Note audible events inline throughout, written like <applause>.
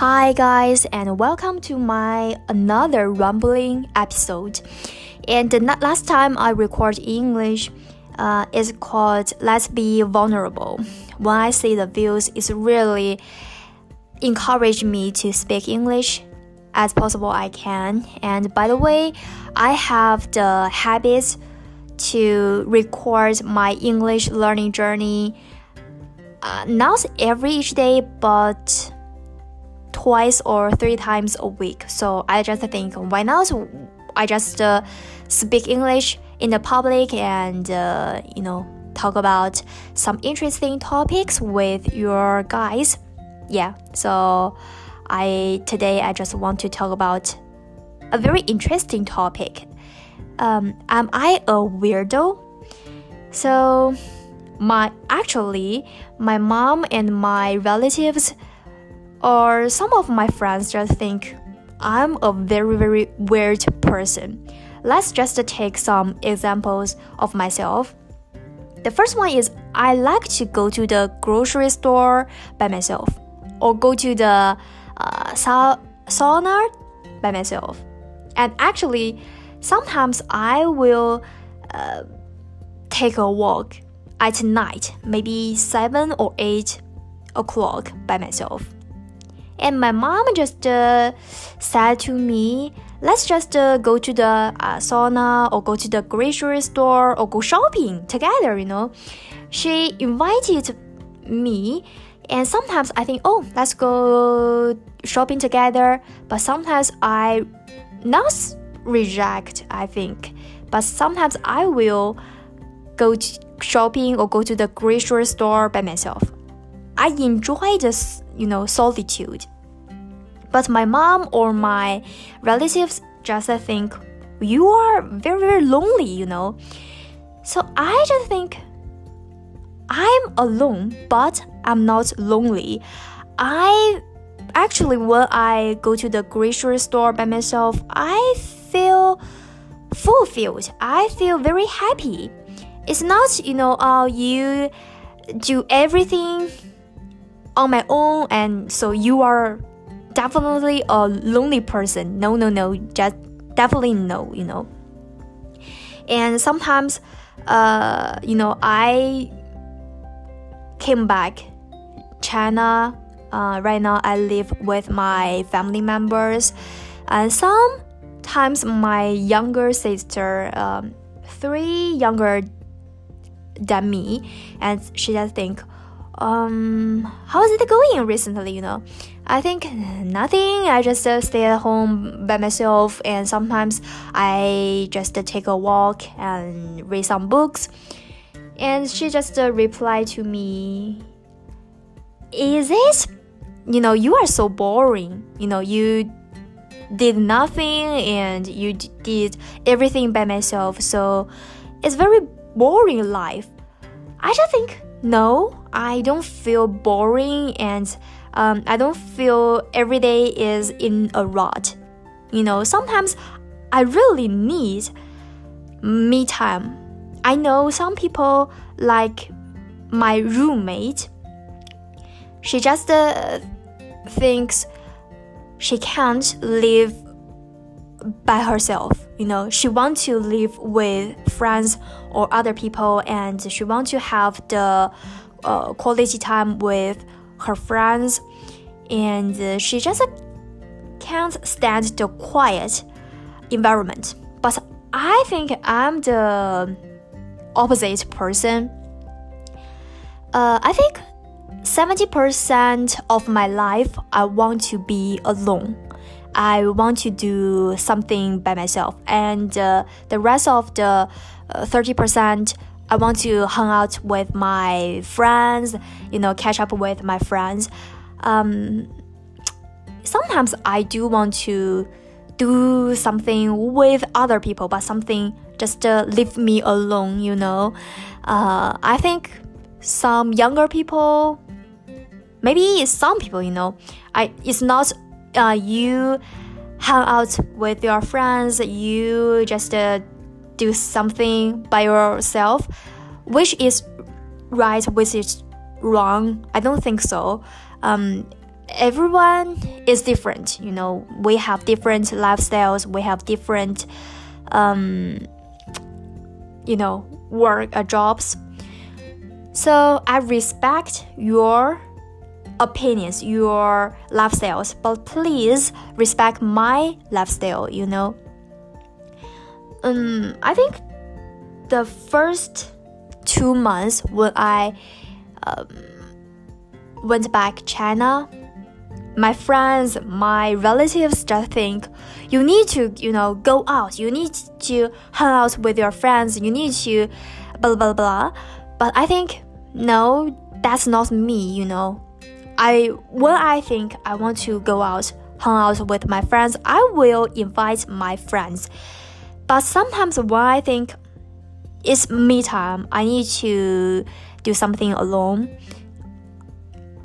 Hi guys and welcome to my another rumbling episode. And the last time I record English uh, is called Let's Be Vulnerable. When I see the views, it's really encouraged me to speak English as possible I can. And by the way, I have the habit to record my English learning journey uh, not every each day, but twice or three times a week. So I just think, why not? I just uh, speak English in the public and uh, you know talk about some interesting topics with your guys. Yeah. So I today I just want to talk about a very interesting topic. Um, am I a weirdo? So my actually my mom and my relatives or some of my friends just think I'm a very very weird person. Let's just take some examples of myself. The first one is I like to go to the grocery store by myself or go to the uh, sa- sauna by myself. And actually, sometimes I will uh, take a walk at night, maybe 7 or 8 o'clock by myself. And my mom just uh, said to me, let's just uh, go to the uh, sauna or go to the grocery store or go shopping together, you know. She invited me, and sometimes I think, oh, let's go shopping together, but sometimes I not reject, I think, but sometimes I will go shopping or go to the grocery store by myself. I enjoy this, you know, solitude. But my mom or my relatives just think you are very, very lonely, you know. So I just think I'm alone, but I'm not lonely. I actually, when I go to the grocery store by myself, I feel fulfilled. I feel very happy it's not you know uh, you do everything on my own and so you are definitely a lonely person. No no no just definitely no you know. And sometimes uh, you know i came back. China uh, right now i live with my family members. And sometimes my younger sister um, three younger than me and she just think um how is it going recently you know i think nothing. I just uh, stay at home by myself and sometimes i just uh, take a walk and read some books. And she just uh, replied to me is it? You know you are so boring. You know you did nothing and you did everything by myself. So it's very boring life. I just think, no, I don't feel boring and um, I don't feel every day is in a rut. You know, sometimes I really need me time. I know some people like my roommate. She just uh, thinks she can't live by herself you know she wants to live with friends or other people and she wants to have the uh, quality time with her friends and uh, she just can't stand the quiet environment. But i think i'm the opposite person. Uh, i think 70% of my life i want to be alone. I want to do something by myself, and uh, the rest of the uh, thirty percent. I want to hang out with my friends, you know, catch up with my friends. Um, sometimes I do want to do something with other people, but something just uh, leave me alone, you know. Uh, I think some younger people, maybe some people, you know, I it's not uh, you hang out with your friends, you just uh, do something by yourself, which is right, which is wrong. I don't think so. Um, everyone is different. You know, we have different lifestyles. We have different, um, you know, work uh, jobs. So I respect your opinions, your lifestyles, but please respect my lifestyle. You know. Um, I think the first two months when I um, went back to China, my friends, my relatives just think you need to, you know, go out. You need to hang out with your friends. You need to blah blah blah. But I think no, that's not me, you know. I when I think I want to go out, hang out with my friends, I will invite my friends. But sometimes when I think it's me time, I need to do something alone.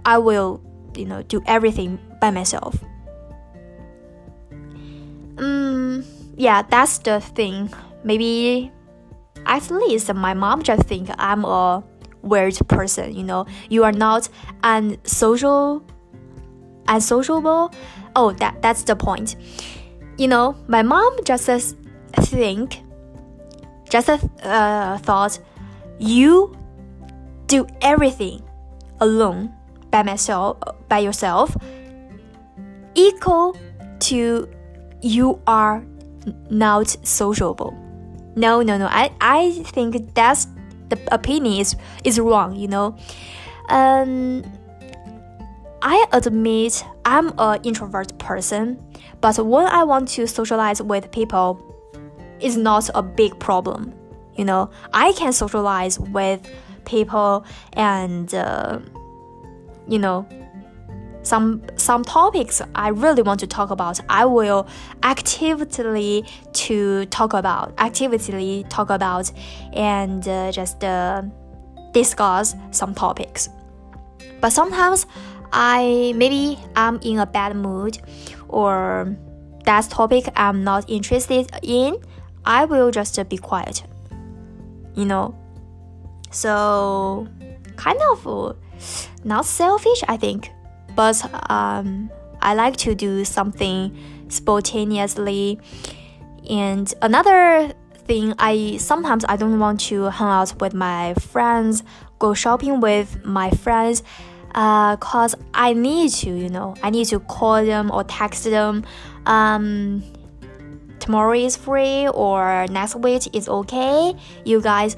I will, you know, do everything by myself. Um, yeah, that's the thing. Maybe at least my mom just think I'm a weird person, you know. You are not unsocial unsociable. Oh, that that's the point. You know, my mom just think just uh, thought you do everything alone by myself by yourself equal to you are not sociable. No no no. I i think that's the opinion is is wrong you know. Um i admit i'm an introvert person but when i want to socialize with people it's not a big problem you know i can socialize with people and uh, you know some some topics I really want to talk about, I will actively to talk about, actively talk about, and uh, just uh, discuss some topics. But sometimes I maybe I'm in a bad mood, or that topic I'm not interested in. I will just be quiet. You know, so kind of not selfish, I think, but um, I like to do something spontaneously. And another thing, I sometimes I don't want to hang out with my friends, go shopping with my friends. Uh, cause I need to, you know, I need to call them or text them. Um, tomorrow is free or next week is okay. You guys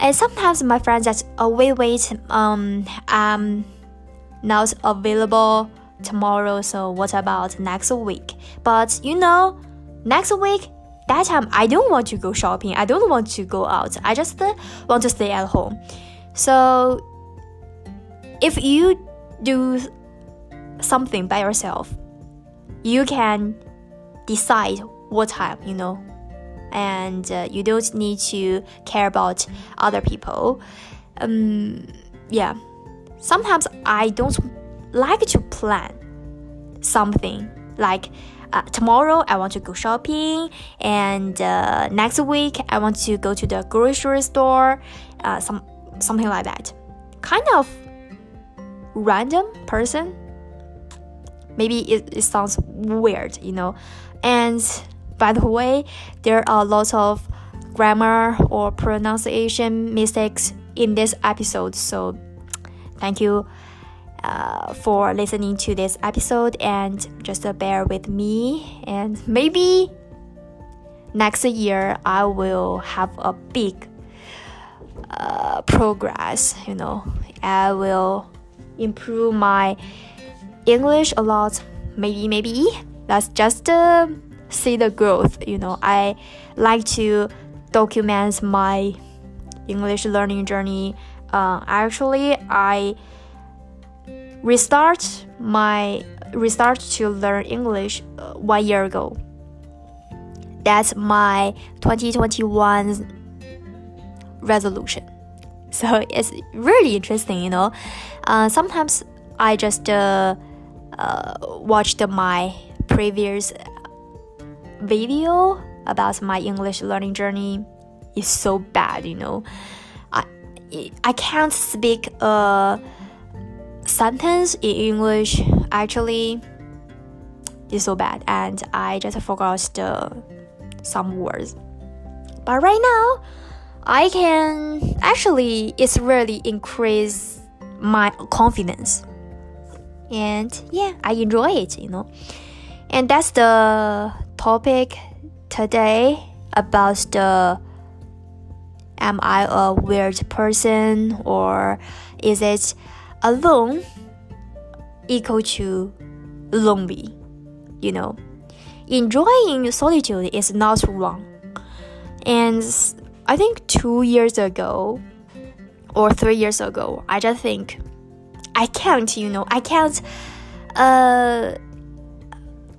and sometimes my friends just oh wait wait um um not available tomorrow so what about next week? But you know next week that time i don't want to go shopping. I don't want to go out. I just want to stay at home. So if you do something by yourself you can decide what time you know and uh, you don't need to care about other people. Um, yeah, sometimes I don't like to plan something like uh, tomorrow I want to go shopping, and uh, next week I want to go to the grocery store, uh, some something like that. Kind of random person. Maybe it, it sounds weird, you know, and by the way, there are lots of grammar or pronunciation mistakes in this episode, so thank you uh, for listening to this episode and just bear with me. And maybe next year I will have a big uh, progress, you know, I will improve my English a lot. Maybe, maybe that's just. Uh, see the growth. You know, I like to document my English learning journey. Uh, actually, I restart my restart to learn English uh, one year ago. That's my 2021 resolution. <laughs> So it's really interesting, you know. Uh, sometimes I just uh, uh, watched my previous video about my English learning journey is so bad, you know. I I can't speak a sentence in English actually it's so bad and I just forgot the some words. But right now I can actually it's really increase my confidence. And yeah, I enjoy it, you know. And that's the topic today about the am I a weird person or is it alone equal to lonely? You know, enjoying solitude is not wrong. And I think two years ago or three years ago, I just think I can't, you know, I can't uh,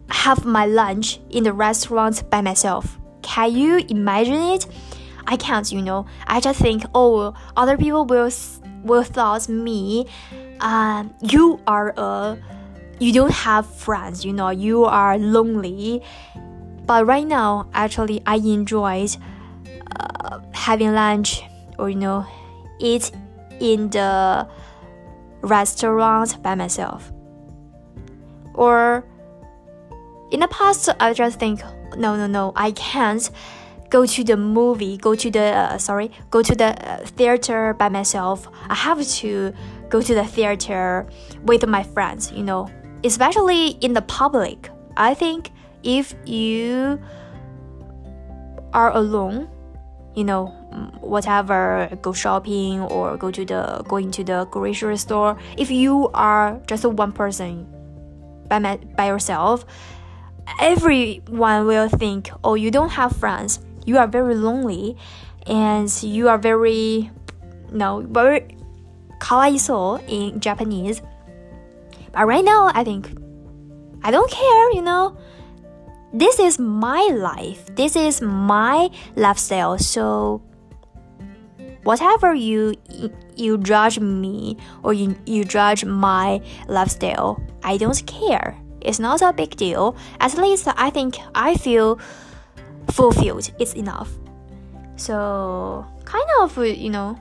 have my lunch in the restaurant by myself. Can you imagine it? I can't, you know. I just think, oh, other people will will thought me, uh, you are a, you don't have friends, you know, you are lonely. But right now, actually, I enjoyed uh, having lunch or you know, eat in the restaurant by myself. Or in the past, I just think, no, no, no, I can't go to the movie, go to the uh, sorry, go to the uh, theater by myself. I have to go to the theater with my friends, you know, especially in the public. I think if you are alone, you know, whatever, go shopping or go to the going to the grocery store. If you are just one person by my, by yourself, everyone will think, oh, you don't have friends you are very lonely and you are very no very kawaiso in Japanese. But right now I think I don't care, you know. This is my life. This is my lifestyle. So whatever you you judge me or you, you judge my lifestyle, I don't care. It's not a big deal. At least I think I feel fulfilled. It's enough. So kind of you know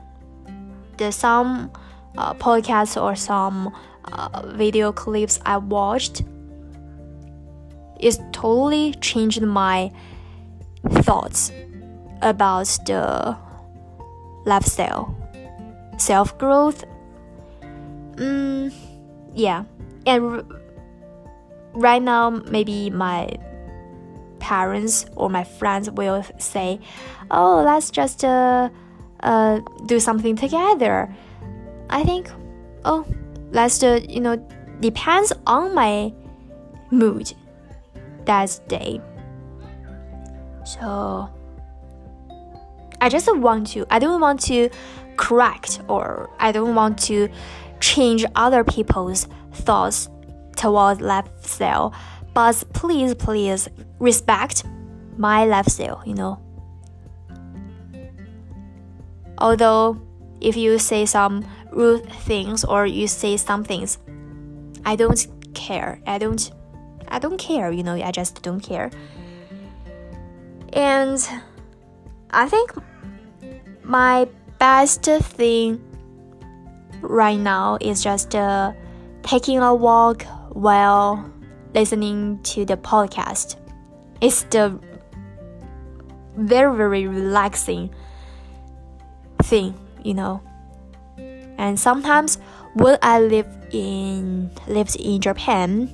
there's some uh, podcasts or some uh, video clips i watched. It's totally changed my thoughts about the lifestyle. Self-growth. Mm, yeah. And right now maybe my parents or my friends will say, "Oh, let's just uh, uh, do something together." I think, oh, let's uh, you know depends on my mood that day. So I just want to. I don't want to correct or I don't want to change other people's thoughts towards lifestyle but please, please respect my lifestyle, you know. Although, if you say some rude things or you say some things, I don't care. I don't, I don't care, you know, I just don't care. And I think my best thing right now is just uh, taking a walk while listening to the podcast. It's the very very relaxing thing, you know. And sometimes when I live in lived in Japan,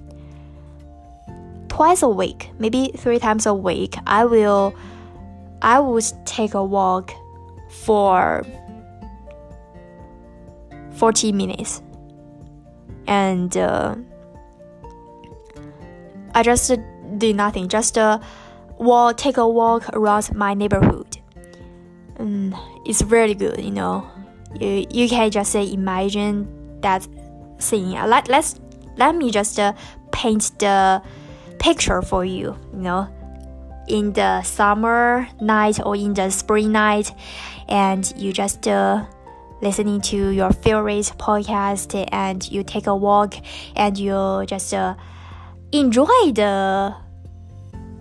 twice a week, maybe three times a week, I will I would take a walk for 40 minutes. And uh, I just did nothing, just uh, walk, take a walk around my neighborhood. And it's really good, you know. You, you can just uh, imagine that scene. Let, let's, let me just uh, paint the picture for you, you know. In the summer night or in the spring night, and you just uh, listening to your favorite podcast, and you take a walk, and you just uh, enjoy the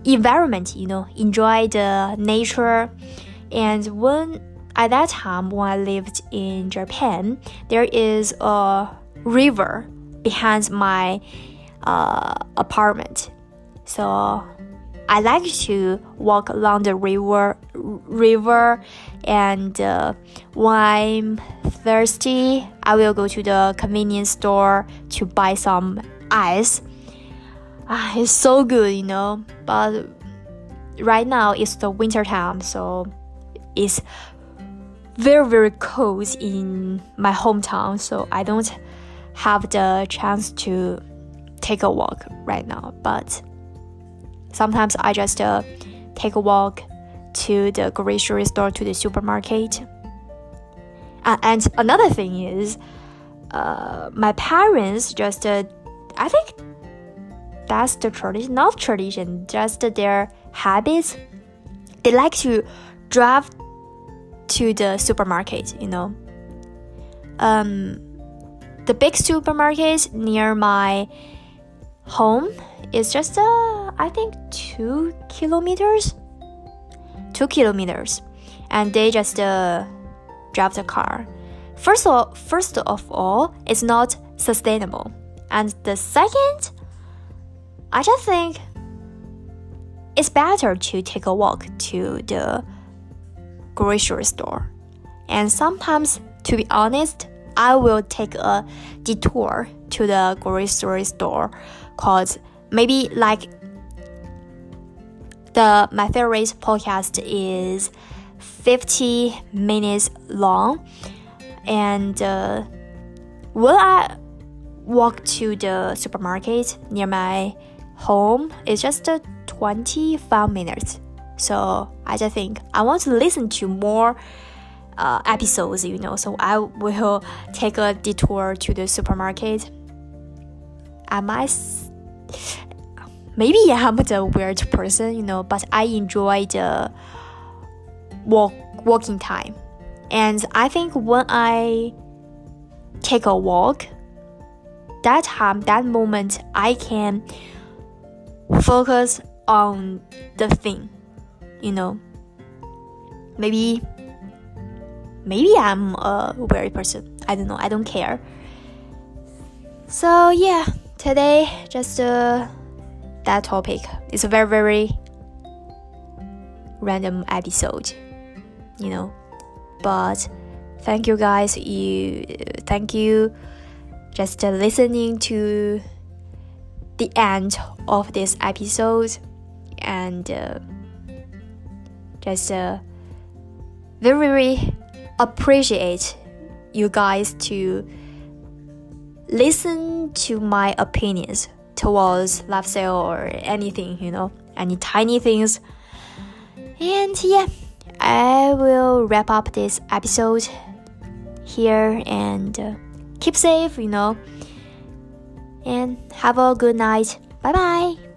environment, you know, enjoy the nature. And when at that time when I lived in Japan, there is a river behind my uh, apartment. So I like to walk along the river, river, and uh, when I'm thirsty, I will go to the convenience store to buy some ice. Ah, it's so good, you know. But right now it's the winter time, so it's very very cold in my hometown. So I don't have the chance to take a walk right now. But sometimes I just uh, take a walk to the grocery store to the supermarket. Uh, and another thing is, uh, my parents just, uh, I think that's the tradition, not tradition, just their habits. They like to drive to the supermarket, you know. Um, the big supermarket near my home is just, uh, I think, two kilometers. Two kilometers. And they just uh, drive the car. First of first of all, it's not sustainable. And the second, I just think it's better to take a walk to the grocery store. And sometimes, to be honest, I will take a detour to the grocery store called maybe like the my favorite podcast is 50 minutes long and uh, will I walk to the supermarket near my home is just uh, 25 minutes. So I just think I want to listen to more uh, episodes you know. So I will take a detour to the supermarket. I might maybe I'm the weird person, you know, but I enjoy the walk walking time. And I think when I take a walk, that time, that moment, I can focus on the thing, you know. Maybe, maybe I'm a weird person. I don't know. I don't care. So yeah, today just uh that topic. It's a very, very random episode, you know. But thank you guys. You thank you just listening to the end of this episode and uh, just uh, very, very appreciate you guys to listen to my opinions towards lifestyle or anything, you know, any tiny things. And yeah, I will wrap up this episode here and uh, keep safe, you know, and have a good night. Bye bye.